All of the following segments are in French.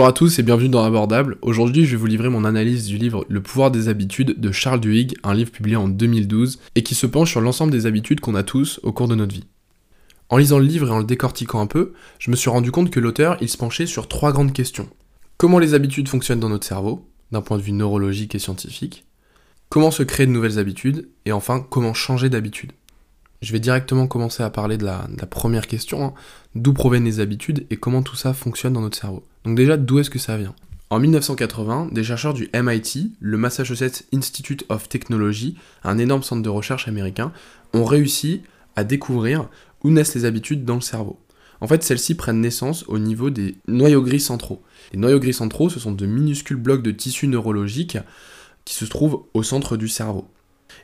Bonjour à tous et bienvenue dans Abordable. Aujourd'hui, je vais vous livrer mon analyse du livre Le pouvoir des habitudes de Charles Duhigg, un livre publié en 2012 et qui se penche sur l'ensemble des habitudes qu'on a tous au cours de notre vie. En lisant le livre et en le décortiquant un peu, je me suis rendu compte que l'auteur, il se penchait sur trois grandes questions. Comment les habitudes fonctionnent dans notre cerveau, d'un point de vue neurologique et scientifique? Comment se créer de nouvelles habitudes? Et enfin, comment changer d'habitude? Je vais directement commencer à parler de la, première question, hein. d'où proviennent les habitudes et comment tout ça fonctionne dans notre cerveau. Donc déjà, d'où est-ce que ça vient? En 1980, des chercheurs du MIT, le Massachusetts Institute of Technology, un énorme centre de recherche américain, ont réussi à découvrir où naissent les habitudes dans le cerveau. En fait, celles-ci prennent naissance au niveau des noyaux gris centraux. Les noyaux gris centraux, ce sont de minuscules blocs de tissu neurologique qui se trouvent au centre du cerveau.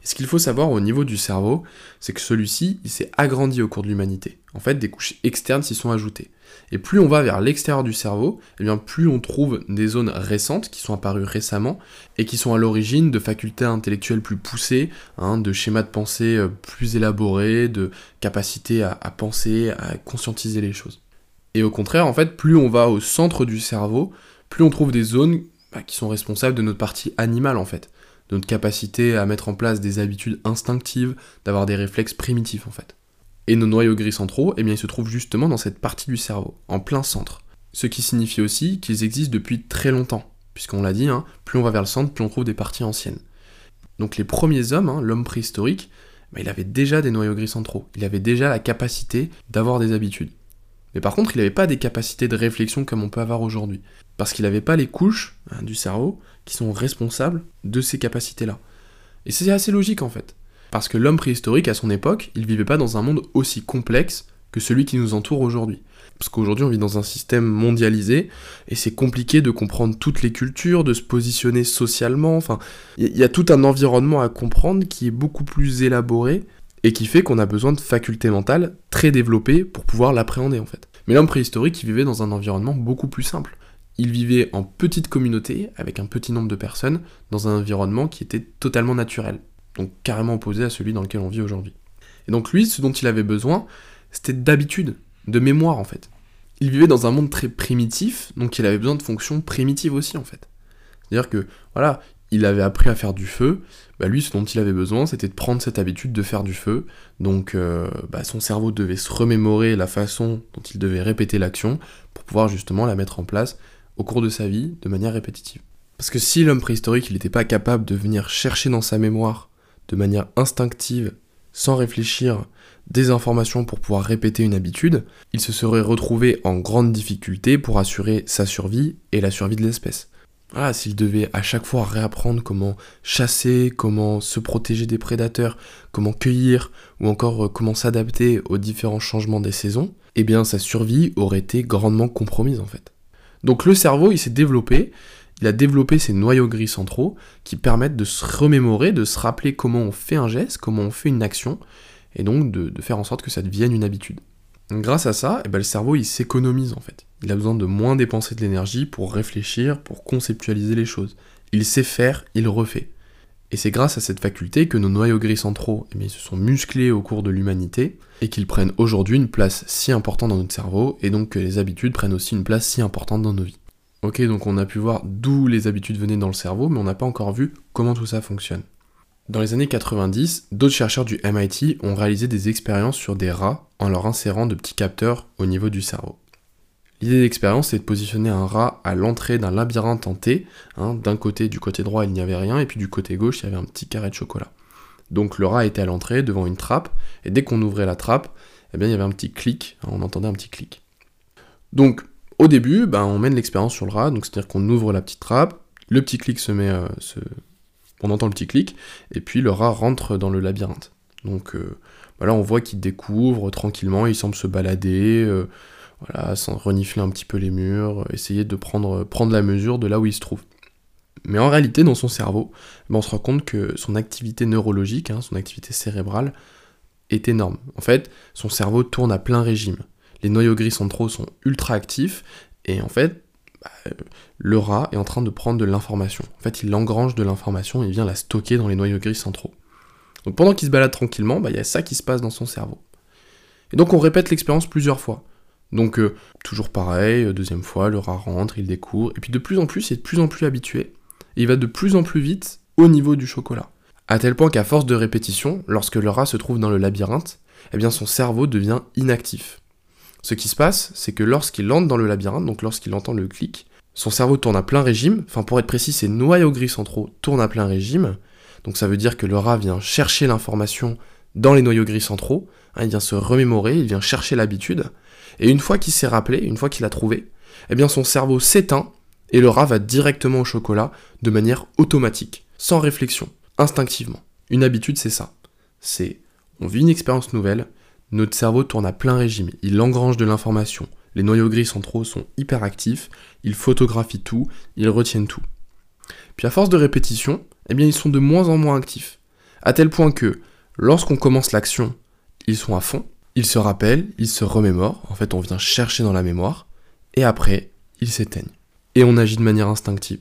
Ce qu'il faut savoir au niveau du cerveau, c'est que celui-ci, il s'est agrandi au cours de l'humanité. En fait, des couches externes s'y sont ajoutées. Et plus on va vers l'extérieur du cerveau, eh bien plus on trouve des zones récentes qui sont apparues récemment et qui sont à l'origine de facultés intellectuelles plus poussées, hein, de schémas de pensée euh, plus élaborés, de capacités à, penser, à conscientiser les choses. Et au contraire, en fait, plus on va au centre du cerveau, plus on trouve des zones bah, qui sont responsables de notre partie animale en fait, notre capacité à mettre en place des habitudes instinctives, d'avoir des réflexes primitifs en fait. Et nos noyaux gris centraux, eh bien, ils se trouvent justement dans cette partie du cerveau, en plein centre. Ce qui signifie aussi qu'ils existent depuis très longtemps, puisqu'on l'a dit, hein, plus on va vers le centre, plus on trouve des parties anciennes. Donc les premiers hommes, hein, l'homme préhistorique, bah, il avait déjà des noyaux gris centraux, il avait déjà la capacité d'avoir des habitudes. Mais par contre, il n'avait pas des capacités de réflexion comme on peut avoir aujourd'hui, parce qu'il n'avait pas les couches hein, du cerveau qui sont responsables de ces capacités-là. Et c'est assez logique en fait. Parce que l'homme préhistorique, à son époque, il vivait pas dans un monde aussi complexe que celui qui nous entoure aujourd'hui. Parce qu'aujourd'hui, on vit dans un système mondialisé, et c'est compliqué de comprendre toutes les cultures, de se positionner socialement, enfin, il y, a tout un environnement à comprendre qui est beaucoup plus élaboré, et qui fait qu'on a besoin de facultés mentales très développées pour pouvoir l'appréhender en fait. Mais l'homme préhistorique, il vivait dans un environnement beaucoup plus simple. Il vivait en petite communauté, avec un petit nombre de personnes, dans un environnement qui était totalement naturel donc carrément opposé à celui dans lequel on vit aujourd'hui. Et donc lui, ce dont il avait besoin, c'était d'habitude, de mémoire en fait. Il vivait dans un monde très primitif, donc il avait besoin de fonctions primitives aussi en fait. C'est-à-dire que, voilà, il avait appris à faire du feu, bah lui, ce dont il avait besoin, c'était de prendre cette habitude de faire du feu. Donc, euh, bah, son cerveau devait se remémorer la façon dont il devait répéter l'action pour pouvoir justement la mettre en place au cours de sa vie de manière répétitive. Parce que si l'homme préhistorique, n'était pas capable de venir chercher dans sa mémoire de manière instinctive, sans réfléchir, des informations pour pouvoir répéter une habitude, il se serait retrouvé en grande difficulté pour assurer sa survie et la survie de l'espèce. Voilà, s'il devait à chaque fois réapprendre comment chasser, comment se protéger des prédateurs, comment cueillir, ou encore euh, comment s'adapter aux différents changements des saisons, eh bien sa survie aurait été grandement compromise en fait. Donc le cerveau, il s'est développé, il a développé ces noyaux gris centraux qui permettent de se remémorer, de se rappeler comment on fait un geste, comment on fait une action, et donc de, faire en sorte que ça devienne une habitude. grâce à ça, eh ben, le cerveau il s'économise en fait. Il a besoin de moins dépenser de l'énergie pour réfléchir, pour conceptualiser les choses. Il sait faire, il refait. Et c'est grâce à cette faculté que nos noyaux gris centraux eh se sont musclés au cours de l'humanité et qu'ils prennent aujourd'hui une place si importante dans notre cerveau et donc que les habitudes prennent aussi une place si importante dans nos vies. Ok, donc on a pu voir d'où les habitudes venaient dans le cerveau, mais on n'a pas encore vu comment tout ça fonctionne. Dans les années 90, d'autres chercheurs du MIT ont réalisé des expériences sur des rats en leur insérant de petits capteurs au niveau du cerveau. L'idée d'expérience, c'est de positionner un rat à l'entrée d'un labyrinthe en T. Hein, d'un côté, du côté droit, il n'y avait rien, et puis du côté gauche, il y avait un petit carré de chocolat. Donc le rat était à l'entrée, devant une trappe, et dès qu'on ouvrait la trappe, eh bien, il y avait un petit clic, hein, on entendait un petit clic. Donc au début, ben, on mène l'expérience sur le rat, donc c'est-à-dire qu'on ouvre la petite trappe, le petit clic se met, euh, on entend le petit clic, et puis le rat rentre dans le labyrinthe. Donc euh, ben là, on voit qu'il découvre tranquillement, il semble se balader, euh, voilà, sans renifler un petit peu les murs, essayer de prendre, la mesure de là où il se trouve. Mais en réalité, dans son cerveau, ben, on se rend compte que son activité neurologique, hein, son activité cérébrale, est énorme. En fait, son cerveau tourne à plein régime les noyaux gris centraux sont ultra actifs, et en fait, bah, le rat est en train de prendre de l'information. En fait, il engrange de l'information et vient la stocker dans les noyaux gris centraux. Donc pendant qu'il se balade tranquillement, bah, il y a ça qui se passe dans son cerveau. Et donc on répète l'expérience plusieurs fois. Donc euh, toujours pareil, euh, deuxième fois, le rat rentre, il découvre, et puis de plus en plus, il est de plus en plus habitué, et il va de plus en plus vite au niveau du chocolat. À tel point qu'à force de répétition, lorsque le rat se trouve dans le labyrinthe, eh bien son cerveau devient inactif. Ce qui se passe, c'est que lorsqu'il entre dans le labyrinthe, donc lorsqu'il entend le clic, son cerveau tourne à plein régime, enfin pour être précis, ses noyaux gris centraux tournent à plein régime, donc ça veut dire que le rat vient chercher l'information dans les noyaux gris centraux, hein, il vient se remémorer, il vient chercher l'habitude, et une fois qu'il s'est rappelé, une fois qu'il a trouvé, eh bien son cerveau s'éteint et le rat va directement au chocolat de manière automatique, sans réflexion, instinctivement. Une habitude, c'est ça. C'est on vit une expérience nouvelle, notre cerveau tourne à plein régime, il engrange de l'information, les noyaux gris centraux sont hyper actifs, ils photographient tout, ils retiennent tout. Puis à force de répétition, eh bien ils sont de moins en moins actifs, à tel point que lorsqu'on commence l'action, ils sont à fond, ils se rappellent, ils se remémorent, en fait on vient chercher dans la mémoire, et après, ils s'éteignent. Et on agit de manière instinctive,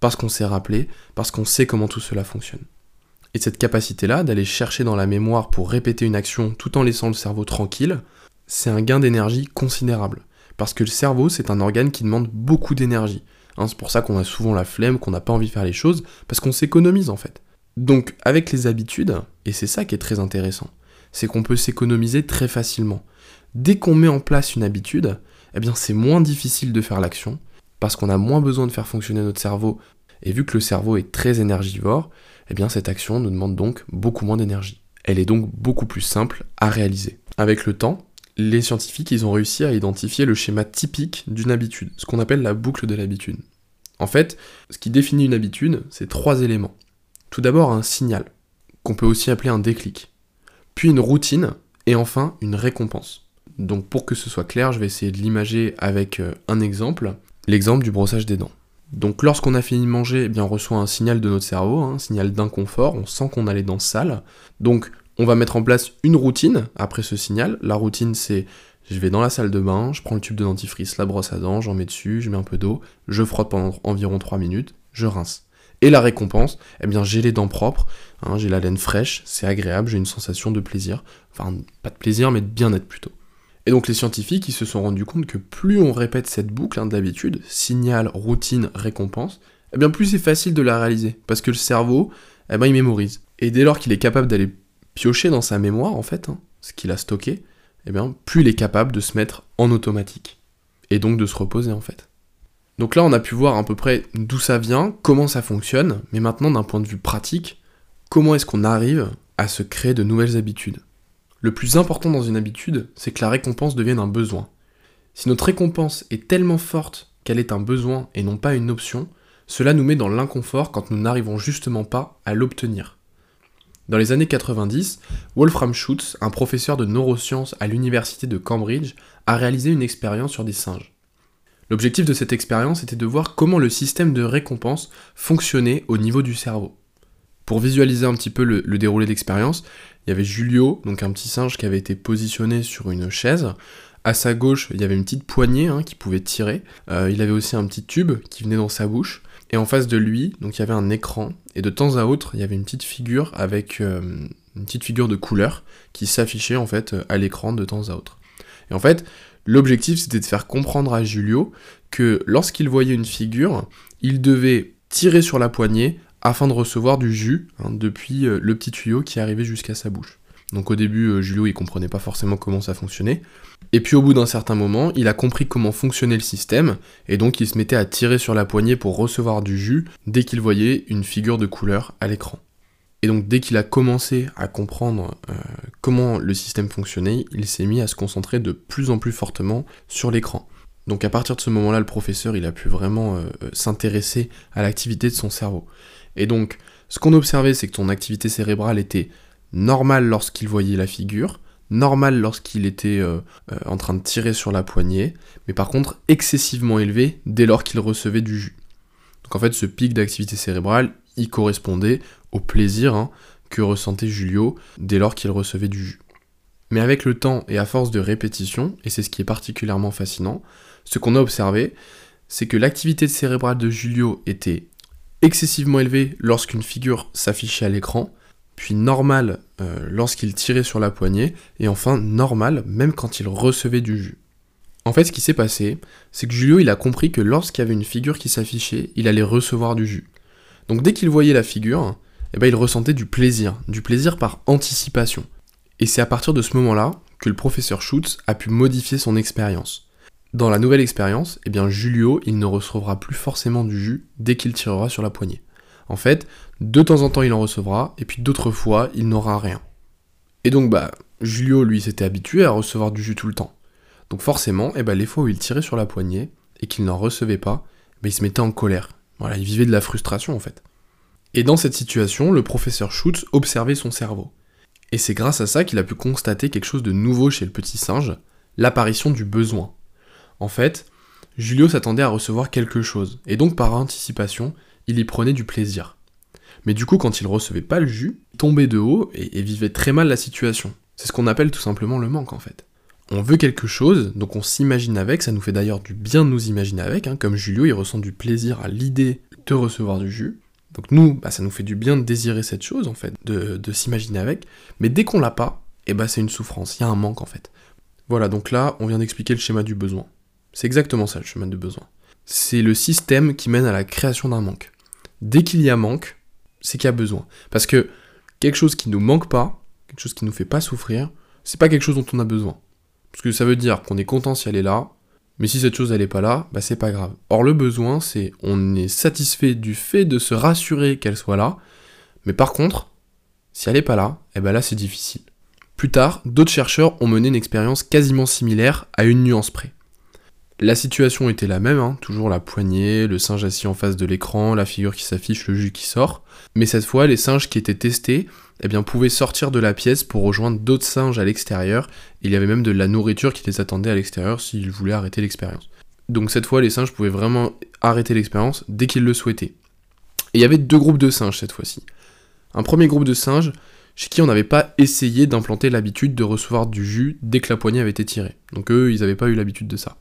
parce qu'on s'est rappelé, parce qu'on sait comment tout cela fonctionne. Et cette capacité-là d'aller chercher dans la mémoire pour répéter une action tout en laissant le cerveau tranquille, c'est un gain d'énergie considérable. Parce que le cerveau, c'est un organe qui demande beaucoup d'énergie. Hein, c'est pour ça qu'on a souvent la flemme, qu'on n'a pas envie de faire les choses, parce qu'on s'économise en fait. Donc avec les habitudes, et c'est ça qui est très intéressant, c'est qu'on peut s'économiser très facilement. Dès qu'on met en place une habitude, eh bien c'est moins difficile de faire l'action, parce qu'on a moins besoin de faire fonctionner notre cerveau, et vu que le cerveau est très énergivore, eh bien cette action nous demande donc beaucoup moins d'énergie. Elle est donc beaucoup plus simple à réaliser. Avec le temps, les scientifiques ont réussi à identifier le schéma typique d'une habitude, ce qu'on appelle la boucle de l'habitude. En fait, ce qui définit une habitude, c'est trois éléments. Tout d'abord un signal, qu'on peut aussi appeler un déclic, puis une routine, et enfin une récompense. Donc pour que ce soit clair, je vais essayer de l'imager avec euh, un exemple, l'exemple du brossage des dents. Donc lorsqu'on a fini de manger, eh bien, on reçoit un signal de notre cerveau, hein, un signal d'inconfort, on sent qu'on a les dents sales. Donc on va mettre en place une routine après ce signal. La routine c'est je vais dans la salle de bain, je prends le tube de dentifrice, la brosse à dents, j'en mets dessus, je mets un peu d'eau, je frotte pendant environ 3 minutes, je rince. Et la récompense, eh bien j'ai les dents propres, hein, j'ai la laine fraîche, c'est agréable, j'ai une sensation de plaisir. Enfin, pas de plaisir, mais de bien-être plutôt. Et donc les scientifiques, ils se sont rendus compte que plus on répète cette boucle hein, d'habitude, signal, routine, récompense, eh bien plus c'est facile de la réaliser, parce que le cerveau, eh ben, il mémorise. Et dès lors qu'il est capable d'aller piocher dans sa mémoire, en fait, hein, ce qu'il a stocké, eh bien plus il est capable de se mettre en automatique. Et donc de se reposer, en fait. Donc là, on a pu voir à peu près d'où ça vient, comment ça fonctionne, mais maintenant d'un point de vue pratique, comment est-ce qu'on arrive à se créer de nouvelles habitudes? Le plus important dans une habitude, c'est que la récompense devienne un besoin. Si notre récompense est tellement forte qu'elle est un besoin et non pas une option, cela nous met dans l'inconfort quand nous n'arrivons justement pas à l'obtenir. Dans les années 90, Wolfram Schutz, un professeur de neurosciences à l'université de Cambridge, a réalisé une expérience sur des singes. L'objectif de cette expérience était de voir comment le système de récompense fonctionnait au niveau du cerveau. Pour visualiser un petit peu le, le déroulé d'expérience, il y avait Julio, donc un petit singe qui avait été positionné sur une chaise. À sa gauche, il y avait une petite poignée hein, qui pouvait tirer. Euh, il avait aussi un petit tube qui venait dans sa bouche. Et en face de lui, donc il y avait un écran. Et de temps à autre, il y avait une petite figure avec euh, une petite figure de couleur qui s'affichait en fait à l'écran de temps à autre. Et en fait, l'objectif c'était de faire comprendre à Julio que lorsqu'il voyait une figure, il devait tirer sur la poignée afin de recevoir du jus hein, depuis euh, le petit tuyau qui arrivait jusqu'à sa bouche. Donc au début, euh, Julio il comprenait pas forcément comment ça fonctionnait. Et puis au bout d'un certain moment, il a compris comment fonctionnait le système, et donc il se mettait à tirer sur la poignée pour recevoir du jus dès qu'il voyait une figure de couleur à l'écran. Et donc dès qu'il a commencé à comprendre euh, comment le système fonctionnait, il s'est mis à se concentrer de plus en plus fortement sur l'écran. Donc à partir de ce moment-là, le professeur, il a pu vraiment s'intéresser à l'activité de son cerveau. Et donc, ce qu'on observait, c'est que ton activité cérébrale était normale lorsqu'il voyait la figure, normale lorsqu'il était euh, euh, en train de tirer sur la poignée, mais par contre excessivement élevé dès lors qu'il recevait du jus. Donc en fait, ce pic d'activité cérébrale, il correspondait au plaisir hein, que ressentait Julio dès lors qu'il recevait du jus. Mais avec le temps et à force de répétition, et c'est ce qui est particulièrement fascinant, ce qu'on a observé, c'est que l'activité cérébrale de Julio était excessivement élevé lorsqu'une figure s'affichait à l'écran, puis normal euh, lorsqu'il tirait sur la poignée, et enfin normal même quand il recevait du jus. En fait, ce qui s'est passé, c'est que Julio, il a compris que lorsqu'il y avait une figure qui s'affichait, il allait recevoir du jus. Donc dès qu'il voyait la figure, eh ben, il ressentait du plaisir, du plaisir par anticipation. Et c'est à partir de ce moment-là que le professeur Schutz a pu modifier son expérience. Dans la nouvelle expérience, eh bien Julio, il ne recevra plus forcément du jus dès qu'il tirera sur la poignée. En fait, de temps en temps il en recevra, et puis d'autres fois il n'aura rien. Et donc bah, Julio lui s'était habitué à recevoir du jus tout le temps. Donc forcément, eh ben, les fois où il tirait sur la poignée et qu'il n'en recevait pas, ben, il se mettait en colère. Voilà, il vivait de la frustration en fait. Et dans cette situation, le professeur Schutz observait son cerveau. Et c'est grâce à ça qu'il a pu constater quelque chose de nouveau chez le petit singe, l'apparition du besoin. En fait, Julio s'attendait à recevoir quelque chose, et donc par anticipation, il y prenait du plaisir. Mais du coup, quand il recevait pas le jus, il tombait de haut et, vivait très mal la situation. C'est ce qu'on appelle tout simplement le manque en fait on veut quelque chose, donc on s'imagine avec, ça nous fait d'ailleurs du bien de nous imaginer avec, hein, comme Julio, il ressent du plaisir à l'idée de recevoir du jus. Donc nous, bah, ça nous fait du bien de désirer cette chose, en fait, de, s'imaginer avec, mais dès qu'on l'a pas, et eh bah, c'est une souffrance, il y a un manque, en fait. Voilà, donc là, on vient d'expliquer le schéma du besoin. C'est exactement ça, le schéma du besoin. C'est le système qui mène à la création d'un manque. Dès qu'il y a manque, c'est qu'il y a besoin. Parce que quelque chose qui nous manque pas, quelque chose qui nous fait pas souffrir, c'est pas quelque chose dont on a besoin. Parce que ça veut dire qu'on est content si elle est là, mais si cette chose elle est pas là, bah c'est pas grave. Or le besoin, c'est on est satisfait du fait de se rassurer qu'elle soit là, mais par contre, si elle est pas là, et eh ben là c'est difficile. Plus tard, d'autres chercheurs ont mené une expérience quasiment similaire à une nuance près. La situation était la même, hein, toujours la poignée, le singe assis en face de l'écran, la figure qui s'affiche, le jus qui sort. Mais cette fois, les singes qui étaient testés eh bien, pouvaient sortir de la pièce pour rejoindre d'autres singes à l'extérieur. Il y avait même de la nourriture qui les attendait à l'extérieur s'ils voulaient arrêter l'expérience. Donc cette fois, les singes pouvaient vraiment arrêter l'expérience dès qu'ils le souhaitaient. Et il y avait deux groupes de singes cette fois-ci. Un premier groupe de singes chez qui on n'avait pas essayé d'implanter l'habitude de recevoir du jus dès que la poignée avait été tirée. Donc eux, ils n'avaient pas eu l'habitude de ça.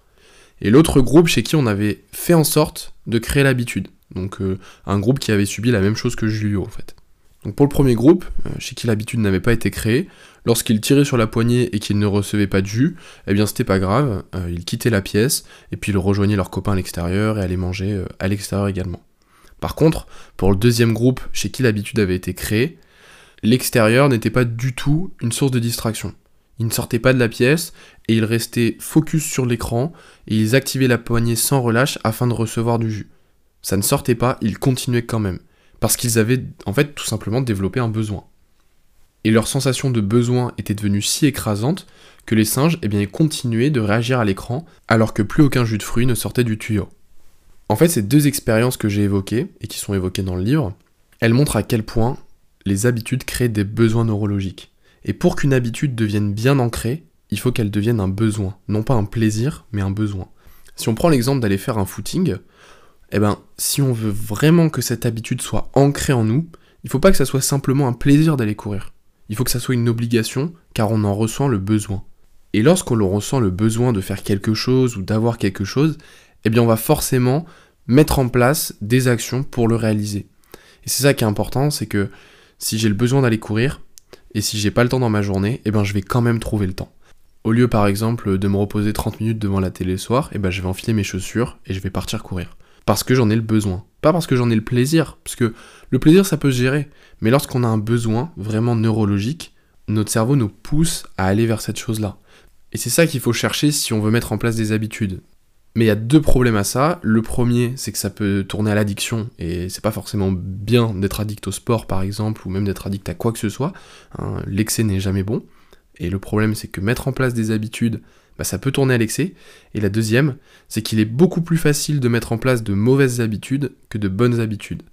Et l'autre groupe chez qui on avait fait en sorte de créer l'habitude. Donc euh, un groupe qui avait subi la même chose que Julio en fait. Donc pour le premier groupe, euh, chez qui l'habitude n'avait pas été créée, lorsqu'il tirait sur la poignée et qu'il ne recevait pas de jus, eh bien c'était pas grave, euh, ils quittaient la pièce et puis ils rejoignaient leurs copains à l'extérieur et allaient manger à l'extérieur également. Par contre, pour le deuxième groupe chez qui l'habitude avait été créée, l'extérieur n'était pas du tout une source de distraction. Ils ne sortaient pas de la pièce et ils restaient focus sur l'écran et ils activaient la poignée sans relâche afin de recevoir du jus. Ça ne sortait pas, ils continuaient quand même parce qu'ils avaient en fait tout simplement développé un besoin. Et leur sensation de besoin était devenue si écrasante que les singes eh continuaient de réagir à l'écran alors que plus aucun jus de fruits ne sortait du tuyau. En fait, ces deux expériences que j'ai évoquées, et qui sont évoquées dans le livre, elles montrent à quel point les habitudes créent des besoins neurologiques. Et pour qu'une habitude devienne bien ancrée, il faut qu'elle devienne un besoin, non pas un plaisir, mais un besoin. Si on prend l'exemple d'aller faire un footing, eh ben, si on veut vraiment que cette habitude soit ancrée en nous, il faut pas que ça soit simplement un plaisir d'aller courir. Il faut que ça soit une obligation, car on en ressent le besoin. Et lorsqu'on ressent le besoin de faire quelque chose ou d'avoir quelque chose, eh bien on va forcément mettre en place des actions pour le réaliser. Et c'est ça qui est important, c'est que si j'ai le besoin d'aller courir, et si j'ai pas le temps dans ma journée, eh ben je vais quand même trouver le temps. Au lieu par exemple de me reposer 30 minutes devant la télé soir, eh ben je vais enfiler mes chaussures et je vais partir courir parce que j'en ai le besoin. Pas parce que j'en ai le plaisir, parce que le plaisir ça peut se gérer, mais lorsqu'on a un besoin vraiment neurologique, notre cerveau nous pousse à aller vers cette chose-là. Et c'est ça qu'il faut chercher si on veut mettre en place des habitudes. Mais il y a deux problèmes à ça. Le premier, c'est que ça peut tourner à l'addiction, et c'est pas forcément bien d'être addict au sport par exemple, ou même d'être addict à quoi que ce soit. Hein. L'excès n'est jamais bon. Et le problème, c'est que mettre en place des habitudes, bah, ça peut tourner à l'excès. Et la deuxième, c'est qu'il est beaucoup plus facile de mettre en place de mauvaises habitudes que de bonnes habitudes.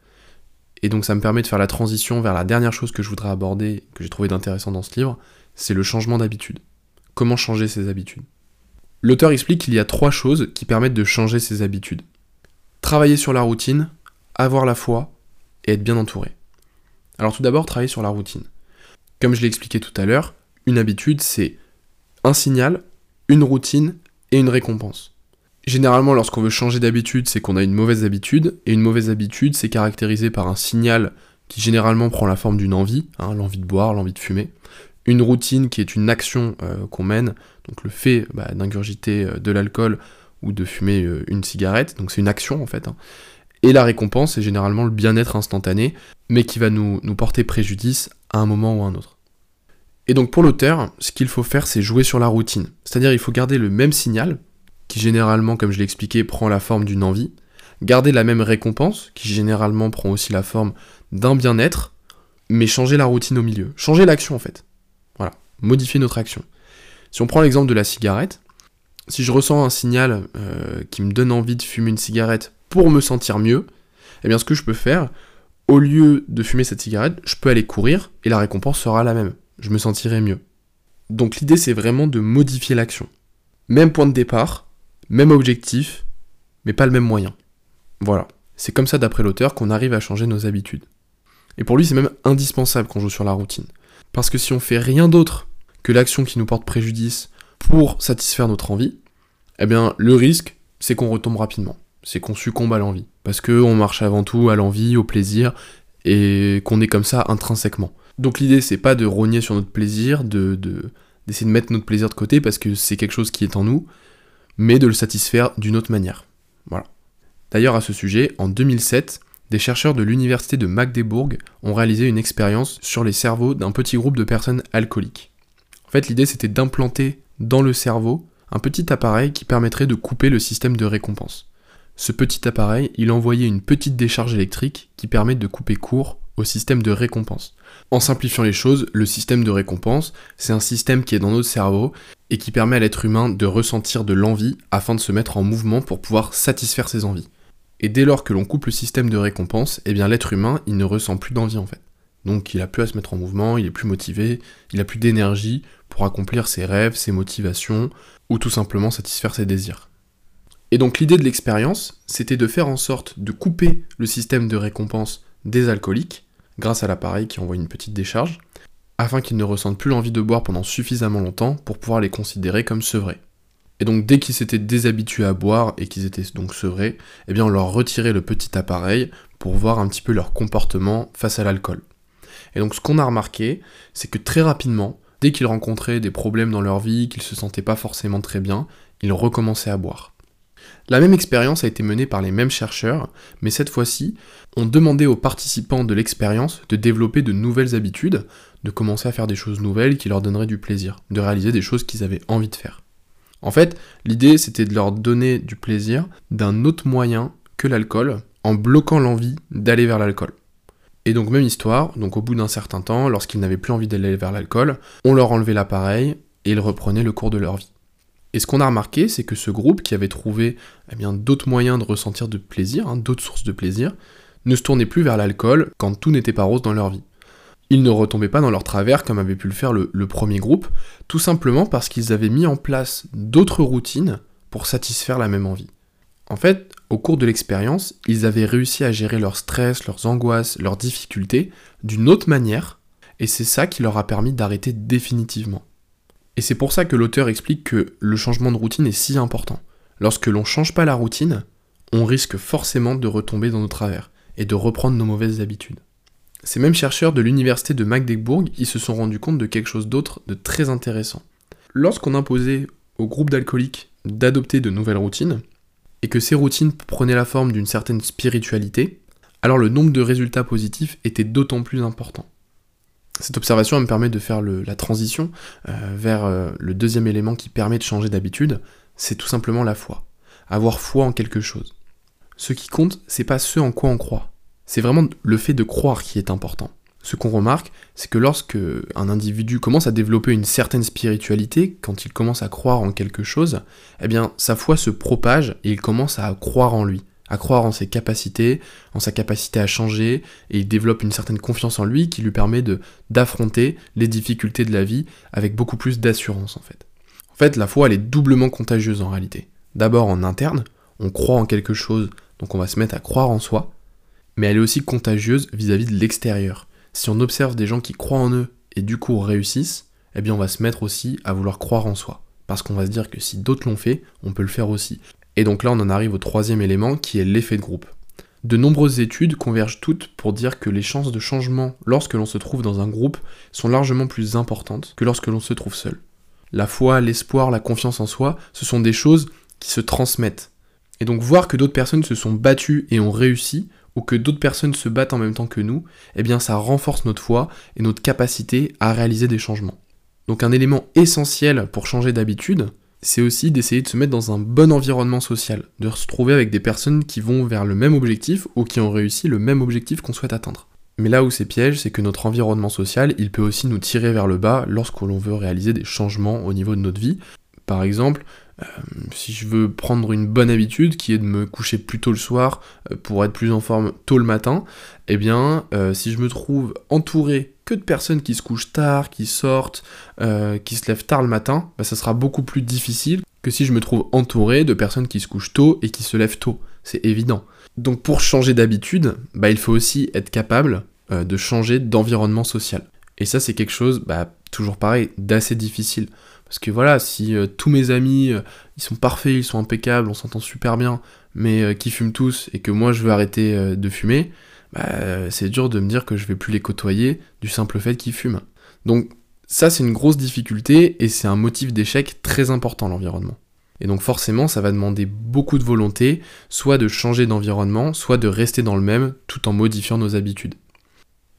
Et donc ça me permet de faire la transition vers la dernière chose que je voudrais aborder, que j'ai trouvé d'intéressant dans ce livre, c'est le changement d'habitude. Comment changer ses habitudes? L'auteur explique qu'il y a trois choses qui permettent de changer ses habitudes. Travailler sur la routine, avoir la foi et être bien entouré. Alors tout d'abord, travailler sur la routine. Comme je l'ai expliqué tout à l'heure, une habitude, c'est un signal une routine et une récompense. Généralement, lorsqu'on veut changer d'habitude, c'est qu'on a une mauvaise habitude, et une mauvaise habitude, c'est caractérisé par un signal qui généralement prend la forme d'une envie, hein, l'envie de boire, l'envie de fumer, une routine qui est une action euh, qu'on mène, donc le fait bah, d'ingurgiter euh, de l'alcool ou de fumer euh, une cigarette, donc c'est une action en fait. Hein. Et la récompense, c'est généralement le bien-être instantané, mais qui va nous, nous porter préjudice à un moment ou à un autre. Et donc pour l'auteur, ce qu'il faut faire, c'est jouer sur la routine. C'est-à-dire il faut garder le même signal, qui généralement, comme je l'ai expliqué, prend la forme d'une envie, garder la même récompense, qui généralement prend aussi la forme d'un bien-être, mais changer la routine au milieu. Changer l'action en fait. Voilà, modifier notre action. Si on prend l'exemple de la cigarette, si je ressens un signal euh, qui me donne envie de fumer une cigarette pour me sentir mieux, eh bien ce que je peux faire, au lieu de fumer cette cigarette, je peux aller courir et la récompense sera la même. Je me sentirai mieux. Donc l'idée c'est vraiment de modifier l'action. Même point de départ, même objectif, mais pas le même moyen. Voilà. C'est comme ça d'après l'auteur qu'on arrive à changer nos habitudes. Et pour lui c'est même indispensable qu'on joue sur la routine. Parce que si on fait rien d'autre que l'action qui nous porte préjudice pour satisfaire notre envie, eh bien le risque c'est qu'on retombe rapidement c'est qu'on succombe à l'envie. Parce qu'on marche avant tout à l'envie, au plaisir, et qu'on est comme ça intrinsèquement. Donc l'idée, c'est pas de rogner sur notre plaisir, de, d'essayer de mettre notre plaisir de côté parce que c'est quelque chose qui est en nous, mais de le satisfaire d'une autre manière. Voilà. D'ailleurs, à ce sujet, en 2007, des chercheurs de l'université de Magdebourg ont réalisé une expérience sur les cerveaux d'un petit groupe de personnes alcooliques. En fait, l'idée c'était d'implanter dans le cerveau un petit appareil qui permettrait de couper le système de récompense. Ce petit appareil, il envoyait une petite décharge électrique qui permet de couper court au système de récompense. En simplifiant les choses, le système de récompense, c'est un système qui est dans notre cerveau et qui permet à l'être humain de ressentir de l'envie afin de se mettre en mouvement pour pouvoir satisfaire ses envies. Et dès lors que l'on coupe le système de récompense, eh bien l'être humain, il ne ressent plus d'envie en fait. Donc il a plus à se mettre en mouvement, il est plus motivé, il a plus d'énergie pour accomplir ses rêves, ses motivations, ou tout simplement satisfaire ses désirs. Et donc l'idée de l'expérience, c'était de faire en sorte de couper le système de récompense des alcooliques, grâce à l'appareil qui envoie une petite décharge, afin qu'ils ne ressentent plus l'envie de boire pendant suffisamment longtemps pour pouvoir les considérer comme sevrés. Et donc dès qu'ils s'étaient déshabitués à boire et qu'ils étaient donc sevrés, eh bien on leur retirait le petit appareil pour voir un petit peu leur comportement face à l'alcool. Et donc ce qu'on a remarqué, c'est que très rapidement, dès qu'ils rencontraient des problèmes dans leur vie, qu'ils se sentaient pas forcément très bien, ils recommençaient à boire. La même expérience a été menée par les mêmes chercheurs, mais cette fois-ci, on demandait aux participants de l'expérience de développer de nouvelles habitudes, de commencer à faire des choses nouvelles qui leur donneraient du plaisir, de réaliser des choses qu'ils avaient envie de faire. En fait, l'idée c'était de leur donner du plaisir d'un autre moyen que l'alcool, en bloquant l'envie d'aller vers l'alcool. Et donc même histoire, donc au bout d'un certain temps, lorsqu'ils n'avaient plus envie d'aller vers l'alcool, on leur enlevait l'appareil et ils reprenaient le cours de leur vie. Et ce qu'on a remarqué, c'est que ce groupe qui avait trouvé eh bien, d'autres moyens de ressentir de plaisir, hein, d'autres sources de plaisir, ne se tournait plus vers l'alcool quand tout n'était pas rose dans leur vie. Ils ne retombaient pas dans leur travers comme avait pu le faire le, le premier groupe, tout simplement parce qu'ils avaient mis en place d'autres routines pour satisfaire la même envie. En fait, au cours de l'expérience, ils avaient réussi à gérer leur stress, leurs angoisses, leurs difficultés d'une autre manière, et c'est ça qui leur a permis d'arrêter définitivement. Et c'est pour ça que l'auteur explique que le changement de routine est si important. Lorsque l'on change pas la routine, on risque forcément de retomber dans nos travers et de reprendre nos mauvaises habitudes. Ces mêmes chercheurs de l'université de Magdebourg, ils se sont rendus compte de quelque chose d'autre de très intéressant. Lorsqu'on imposait au groupe d'alcooliques d'adopter de nouvelles routines, et que ces routines prenaient la forme d'une certaine spiritualité, alors le nombre de résultats positifs était d'autant plus important. Cette observation me permet de faire la transition euh, vers euh, le deuxième élément qui permet de changer d'habitude, c'est tout simplement la foi. Avoir foi en quelque chose. Ce qui compte, c'est pas ce en quoi on croit. C'est vraiment le fait de croire qui est important. Ce qu'on remarque, c'est que lorsque un individu commence à développer une certaine spiritualité, quand il commence à croire en quelque chose, eh bien sa foi se propage et il commence à croire en lui à croire en ses capacités, en sa capacité à changer, et il développe une certaine confiance en lui qui lui permet de d'affronter les difficultés de la vie avec beaucoup plus d'assurance en fait. En fait, la foi elle est doublement contagieuse en réalité. D'abord en interne, on croit en quelque chose, donc on va se mettre à croire en soi, mais elle est aussi contagieuse vis-à-vis de l'extérieur. Si on observe des gens qui croient en eux et du coup réussissent, eh bien on va se mettre aussi à vouloir croire en soi. Parce qu'on va se dire que si d'autres l'ont fait, on peut le faire aussi. Et donc là, on en arrive au troisième élément qui est l'effet de groupe. De nombreuses études convergent toutes pour dire que les chances de changement lorsque l'on se trouve dans un groupe sont largement plus importantes que lorsque l'on se trouve seul. La foi, l'espoir, la confiance en soi, ce sont des choses qui se transmettent. Et donc voir que d'autres personnes se sont battues et ont réussi, ou que d'autres personnes se battent en même temps que nous, eh bien ça renforce notre foi et notre capacité à réaliser des changements. Donc un élément essentiel pour changer d'habitude, c'est aussi d'essayer de se mettre dans un bon environnement social, de se trouver avec des personnes qui vont vers le même objectif ou qui ont réussi le même objectif qu'on souhaite atteindre. Mais là où c'est piège, c'est que notre environnement social, il peut aussi nous tirer vers le bas lorsque l'on veut réaliser des changements au niveau de notre vie. Par exemple, euh, si je veux prendre une bonne habitude qui est de me coucher plus tôt le soir euh, pour être plus en forme tôt le matin, eh bien, euh, si je me trouve entouré que de personnes qui se couchent tard, qui sortent, qui se lèvent tard le matin, bah, ça sera beaucoup plus difficile que si je me trouve entouré de personnes qui se couchent tôt et qui se lèvent tôt. C'est évident. Donc pour changer d'habitude, bah, il faut aussi être capable de changer d'environnement social. Et ça, c'est quelque chose, bah, toujours pareil, d'assez difficile. Parce que voilà, si euh, tous mes amis, euh, ils sont parfaits, ils sont impeccables, on s'entend super bien, mais euh, qui fument tous et que moi je veux arrêter de fumer, bah, c'est dur de me dire que je vais plus les côtoyer du simple fait qu'ils fument. Donc ça c'est une grosse difficulté et c'est un motif d'échec très important l'environnement. Et donc forcément ça va demander beaucoup de volonté, soit de changer d'environnement, soit de rester dans le même tout en modifiant nos habitudes.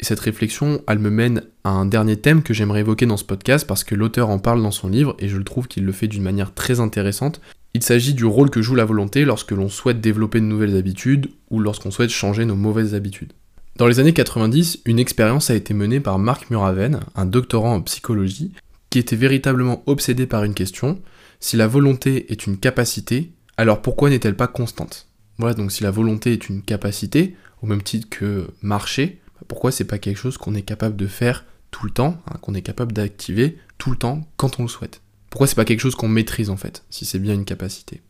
Et cette réflexion, elle me mène à un dernier thème que j'aimerais évoquer dans ce podcast parce que l'auteur en parle dans son livre et je le trouve qu'il le fait d'une manière très intéressante. Il s'agit du rôle que joue la volonté lorsque l'on souhaite développer de nouvelles habitudes ou lorsqu'on souhaite changer nos mauvaises habitudes. Dans les années 90, une expérience a été menée par Marc Muraven, un doctorant en psychologie, qui était véritablement obsédé par une question si la volonté est une capacité, alors pourquoi n'est-elle pas constante? Voilà, donc si la volonté est une capacité, au même titre que marcher, pourquoi c'est pas quelque chose qu'on est capable de faire tout le temps, hein, qu'on est capable d'activer tout le temps quand on le souhaite? Pourquoi c'est pas quelque chose qu'on maîtrise en fait, si c'est bien une capacité?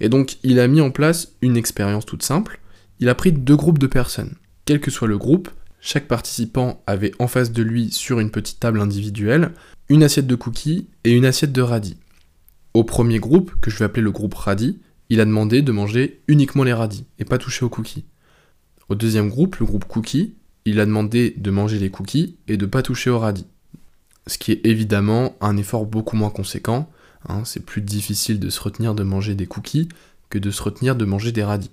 Et donc il a mis en place une expérience toute simple. Il a pris deux groupes de personnes. Quel que soit le groupe, chaque participant avait en face de lui sur une petite table individuelle une assiette de cookies et une assiette de radis. Au premier groupe, que je vais appeler le groupe radis, il a demandé de manger uniquement les radis et pas toucher aux cookies. Au deuxième groupe, le groupe cookies, il a demandé de manger les cookies et de pas toucher au radis. Ce qui est évidemment un effort beaucoup moins conséquent. Hein, c'est plus difficile de se retenir de manger des cookies que de se retenir de manger des radis.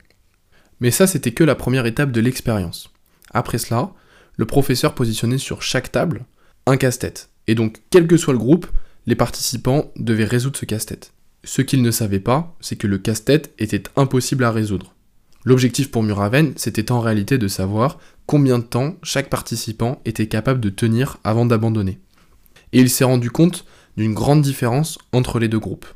Mais ça, c'était que la première étape de l'expérience. Après cela, le professeur positionnait sur chaque table un casse-tête. Et donc, quel que soit le groupe, les participants devaient résoudre ce casse-tête. Ce qu'ils ne savaient pas, c'est que le casse-tête était impossible à résoudre. L'objectif pour Muraven, c'était en réalité de savoir combien de temps chaque participant était capable de tenir avant d'abandonner. Et il s'est rendu compte d'une grande différence entre les deux groupes.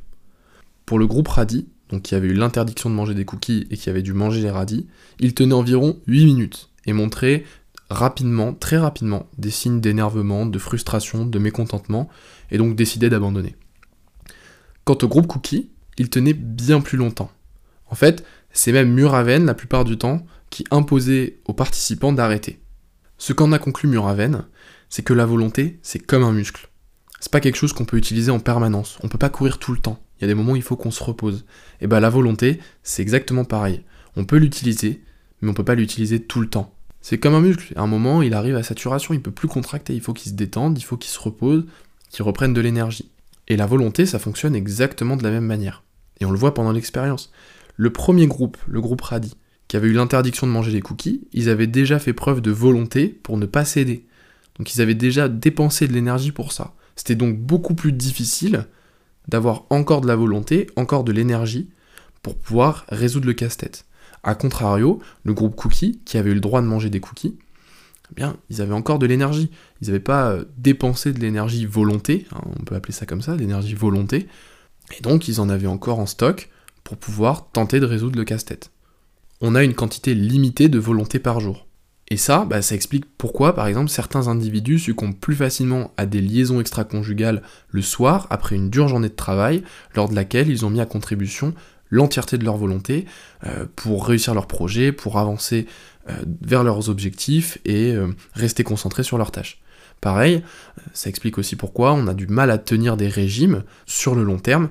Pour le groupe radis, donc qui avait eu l'interdiction de manger des cookies et qui avait dû manger les radis, il tenait environ 8 minutes et montrait rapidement, très rapidement, des signes d'énervement, de frustration, de mécontentement, et donc décidait d'abandonner. Quant au groupe cookie, il tenait bien plus longtemps. En fait, c'est même Muraven, la plupart du temps, qui imposait aux participants d'arrêter. Ce qu'en a conclu Muraven, c'est que la volonté, c'est comme un muscle. C'est pas quelque chose qu'on peut utiliser en permanence. On peut pas courir tout le temps. Il y a des moments où il faut qu'on se repose. Et ben la volonté, c'est exactement pareil. On peut l'utiliser, mais on peut pas l'utiliser tout le temps. C'est comme un muscle. À un moment, il arrive à saturation, il peut plus contracter, il faut qu'il se détende, il faut qu'il se repose, qu'il reprenne de l'énergie. Et la volonté, ça fonctionne exactement de la même manière. Et on le voit pendant l'expérience. Le premier groupe, le groupe Radi, qui avait eu l'interdiction de manger des cookies, ils avaient déjà fait preuve de volonté pour ne pas céder. Donc ils avaient déjà dépensé de l'énergie pour ça. C'était donc beaucoup plus difficile d'avoir encore de la volonté, encore de l'énergie pour pouvoir résoudre le casse-tête. A contrario, le groupe Cookie, qui avait eu le droit de manger des cookies, eh bien, ils avaient encore de l'énergie. Ils n'avaient pas euh, dépensé de l'énergie volonté, hein, on peut appeler ça comme ça, l'énergie volonté, et donc ils en avaient encore en stock pour pouvoir tenter de résoudre le casse-tête. On a une quantité limitée de volonté par jour. Et ça, bah, ça explique pourquoi, par exemple, certains individus succombent plus facilement à des liaisons extra-conjugales le soir, après une dure journée de travail, lors de laquelle ils ont mis à contribution l'entièreté de leur volonté euh, pour réussir leur projet, pour avancer euh, vers leurs objectifs et euh, rester concentrés sur leurs tâches. Pareil, ça explique aussi pourquoi on a du mal à tenir des régimes sur le long terme,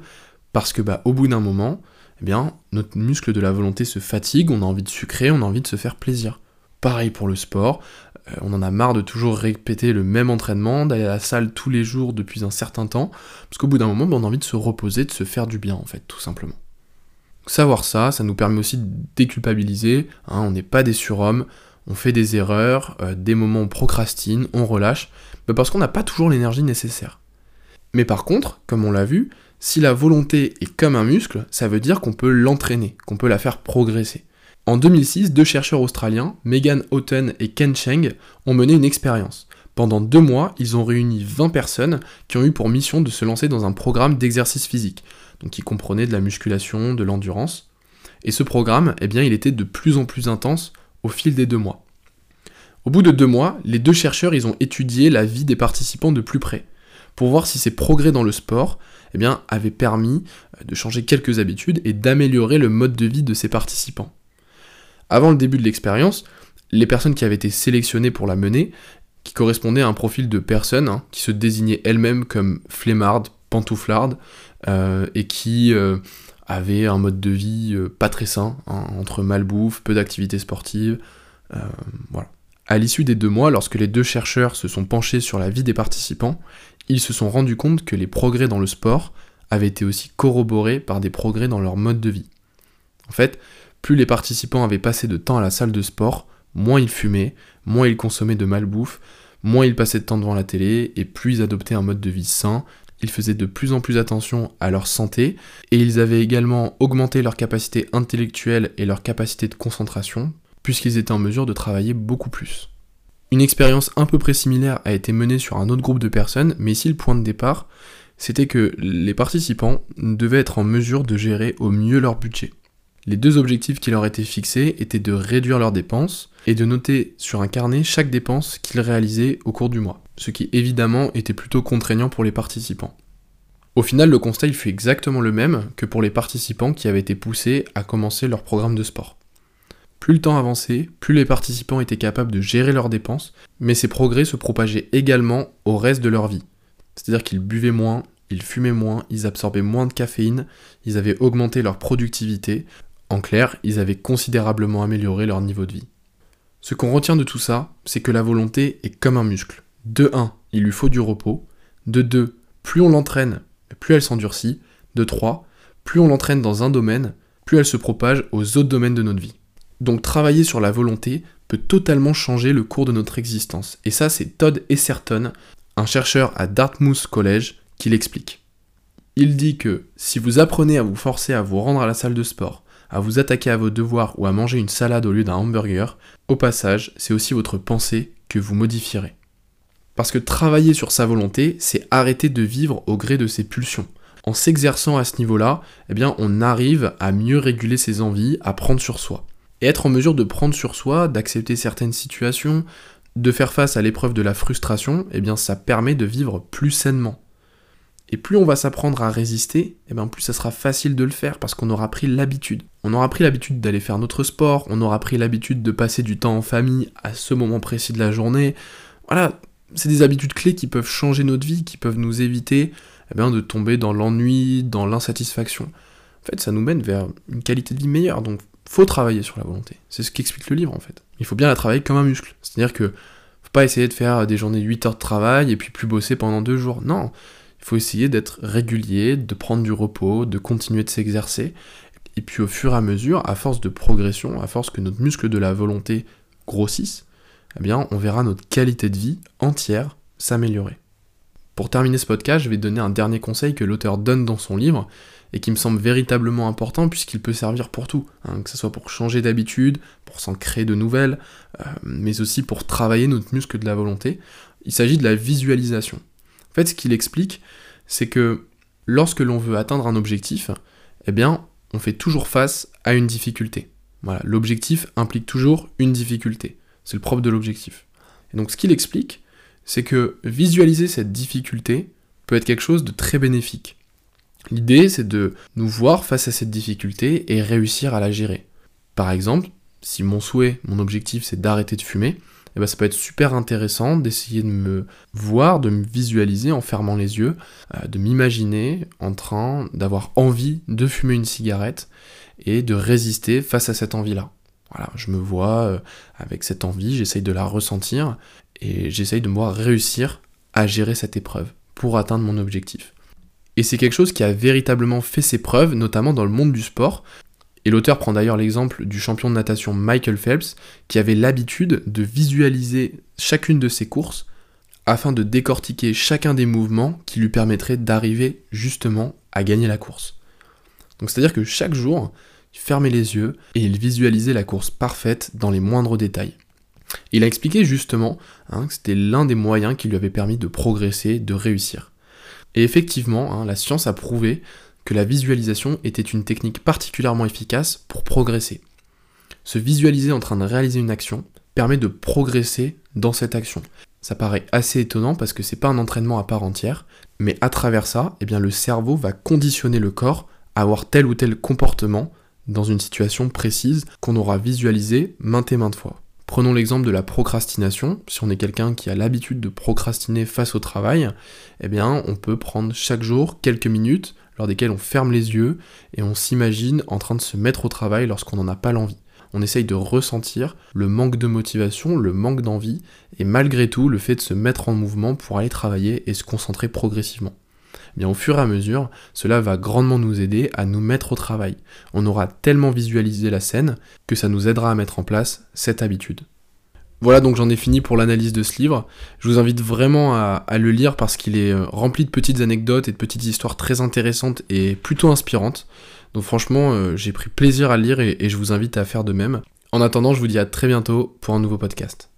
parce que bah, au bout d'un moment, eh bien, notre muscle de la volonté se fatigue, on a envie de sucrer, on a envie de se faire plaisir. pareil pour le sport. Euh, on en a marre de toujours répéter le même entraînement, d'aller à la salle tous les jours depuis un certain temps, parce qu'au bout d'un moment, ben, on a envie de se reposer, de se faire du bien, en fait, tout simplement. Savoir ça, ça nous permet aussi de déculpabiliser, hein, on n'est pas des surhommes, on fait des erreurs, euh, des moments on procrastine, on relâche, ben, parce qu'on n'a pas toujours l'énergie nécessaire. Mais par contre, comme on l'a vu, si la volonté est comme un muscle, ça veut dire qu'on peut l'entraîner, qu'on peut la faire progresser. En 2006, deux chercheurs australiens, Megan Houghton et Ken Cheng, ont mené une expérience. Pendant deux mois, ils ont réuni 20 personnes qui ont eu pour mission de se lancer dans un programme d'exercice physique, donc qui comprenait de la musculation, de l'endurance. Et ce programme, eh bien, il était de plus en plus intense au fil des deux mois. Au bout de deux mois, les deux chercheurs, ont étudié la vie des participants de plus près, pour voir si ces progrès dans le sport, eh avaient permis de changer quelques habitudes et d'améliorer le mode de vie de ces participants. Avant le début de l'expérience, les personnes qui avaient été sélectionnées pour la mener, qui correspondaient à un profil de personnes hein, qui se désignaient elles-mêmes comme flemmardes, pantouflardes, euh, et qui euh, avaient un mode de vie euh, pas très sain, hein, entre malbouffe, peu d'activités sportives, voilà. À l'issue des deux mois, lorsque les deux chercheurs se sont penchés sur la vie des participants, ils se sont rendus compte que les progrès dans le sport avaient été aussi corroborés par des progrès dans leur mode de vie. En fait, plus les participants avaient passé de temps à la salle de sport, moins ils fumaient, moins ils consommaient de malbouffe, moins ils passaient de temps devant la télé, et plus ils adoptaient un mode de vie sain, ils faisaient de plus en plus attention à leur santé, et ils avaient également augmenté leur capacité intellectuelle et leur capacité de concentration, puisqu'ils étaient en mesure de travailler beaucoup plus. Une expérience un peu près similaire a été menée sur un autre groupe de personnes, mais ici le point de départ, c'était que les participants devaient être en mesure de gérer au mieux leur budget. Les deux objectifs qui leur étaient fixés étaient de réduire leurs dépenses et de noter sur un carnet chaque dépense qu'ils réalisaient au cours du mois, ce qui évidemment était plutôt contraignant pour les participants. Au final, le constat fut exactement le même que pour les participants qui avaient été poussés à commencer leur programme de sport. Plus le temps avançait, plus les participants étaient capables de gérer leurs dépenses, mais ces progrès se propageaient également au reste de leur vie. C'est-à-dire qu'ils buvaient moins, ils fumaient moins, ils absorbaient moins de caféine, ils avaient augmenté leur productivité, en clair, ils avaient considérablement amélioré leur niveau de vie. Ce qu'on retient de tout ça, c'est que la volonté est comme un muscle. De 1, il lui faut du repos. De 2, plus on l'entraîne, plus elle s'endurcit. De 3, plus on l'entraîne dans un domaine, plus elle se propage aux autres domaines de notre vie. Donc travailler sur la volonté peut totalement changer le cours de notre existence. Et ça, c'est Todd Esserton, un chercheur à Dartmouth College, qui l'explique. Il dit que si vous apprenez à vous forcer à vous rendre à la salle de sport, à vous attaquer à vos devoirs ou à manger une salade au lieu d'un hamburger, au passage, c'est aussi votre pensée que vous modifierez. Parce que travailler sur sa volonté, c'est arrêter de vivre au gré de ses pulsions. En s'exerçant à ce niveau-là, eh bien, on arrive à mieux réguler ses envies, à prendre sur soi. Et être en mesure de prendre sur soi, d'accepter certaines situations, de faire face à l'épreuve de la frustration, eh bien, ça permet de vivre plus sainement. Et plus on va s'apprendre à résister, eh bien plus ça sera facile de le faire parce qu'on aura pris l'habitude. On aura pris l'habitude d'aller faire notre sport, on aura pris l'habitude de passer du temps en famille à ce moment précis de la journée. Voilà, c'est des habitudes clés qui peuvent changer notre vie, qui peuvent nous éviter eh bien, de tomber dans l'ennui, dans l'insatisfaction. En fait, ça nous mène vers une qualité de vie meilleure, donc faut travailler sur la volonté. C'est ce qu'explique le livre en fait. Il faut bien la travailler comme un muscle. C'est-à-dire que faut pas essayer de faire des journées 8 heures de travail et puis plus bosser pendant deux jours. Non, il faut essayer d'être régulier, de prendre du repos, de continuer de s'exercer. Et puis au fur et à mesure, à force de progression, à force que notre muscle de la volonté grossisse, eh bien, on verra notre qualité de vie entière s'améliorer. Pour terminer ce podcast, je vais donner un dernier conseil que l'auteur donne dans son livre et qui me semble véritablement important puisqu'il peut servir pour tout, hein, que ce soit pour changer d'habitude, pour s'en créer de nouvelles, euh, mais aussi pour travailler notre muscle de la volonté. Il s'agit de la visualisation. En fait, ce qu'il explique, c'est que lorsque l'on veut atteindre un objectif, eh bien, on fait toujours face à une difficulté. L'objectif implique toujours une difficulté. C'est le propre de l'objectif. Et donc, ce qu'il explique, c'est que visualiser cette difficulté peut être quelque chose de très bénéfique. L'idée, c'est de nous voir face à cette difficulté et réussir à la gérer. Par exemple, si mon souhait, mon objectif, c'est d'arrêter de fumer, eh ben, ça peut être super intéressant d'essayer de me voir, de me visualiser en fermant les yeux, euh, de m'imaginer en train d'avoir envie de fumer une cigarette et de résister face à cette envie-là. Voilà, je me vois euh, avec cette envie, j'essaye de la ressentir et j'essaye de moi réussir à gérer cette épreuve pour atteindre mon objectif. Et c'est quelque chose qui a véritablement fait ses preuves, notamment dans le monde du sport. Et l'auteur prend d'ailleurs l'exemple du champion de natation Michael Phelps, qui avait l'habitude de visualiser chacune de ses courses afin de décortiquer chacun des mouvements qui lui permettraient d'arriver justement à gagner la course. Donc c'est-à-dire que chaque jour, il fermait les yeux et il visualisait la course parfaite dans les moindres détails. Il a expliqué justement hein, que c'était l'un des moyens qui lui avait permis de progresser, de réussir. Et effectivement, hein, la science a prouvé que la visualisation était une technique particulièrement efficace pour progresser. Se visualiser en train de réaliser une action permet de progresser dans cette action. Ça paraît assez étonnant parce que c'est pas un entraînement à part entière, mais à travers ça, eh bien le cerveau va conditionner le corps à avoir tel ou tel comportement dans une situation précise qu'on aura visualisé maintes et maintes fois. Prenons l'exemple de la procrastination. Si on est quelqu'un qui a l'habitude de procrastiner face au travail, eh bien, on peut prendre chaque jour quelques minutes lors desquelles on ferme les yeux et on s'imagine en train de se mettre au travail lorsqu'on n'en a pas l'envie. On essaye de ressentir le manque de motivation, le manque d'envie, et malgré tout le fait de se mettre en mouvement pour aller travailler et se concentrer progressivement. Eh bien, au fur et à mesure, cela va grandement nous aider à nous mettre au travail. On aura tellement visualisé la scène que ça nous aidera à mettre en place cette habitude. Voilà, donc j'en ai fini pour l'analyse de ce livre. Je vous invite vraiment à, le lire parce qu'il est euh, rempli de petites anecdotes et de petites histoires très intéressantes et plutôt inspirantes. Donc franchement, euh, j'ai pris plaisir à le lire et je vous invite à faire de même. En attendant, je vous dis à très bientôt pour un nouveau podcast.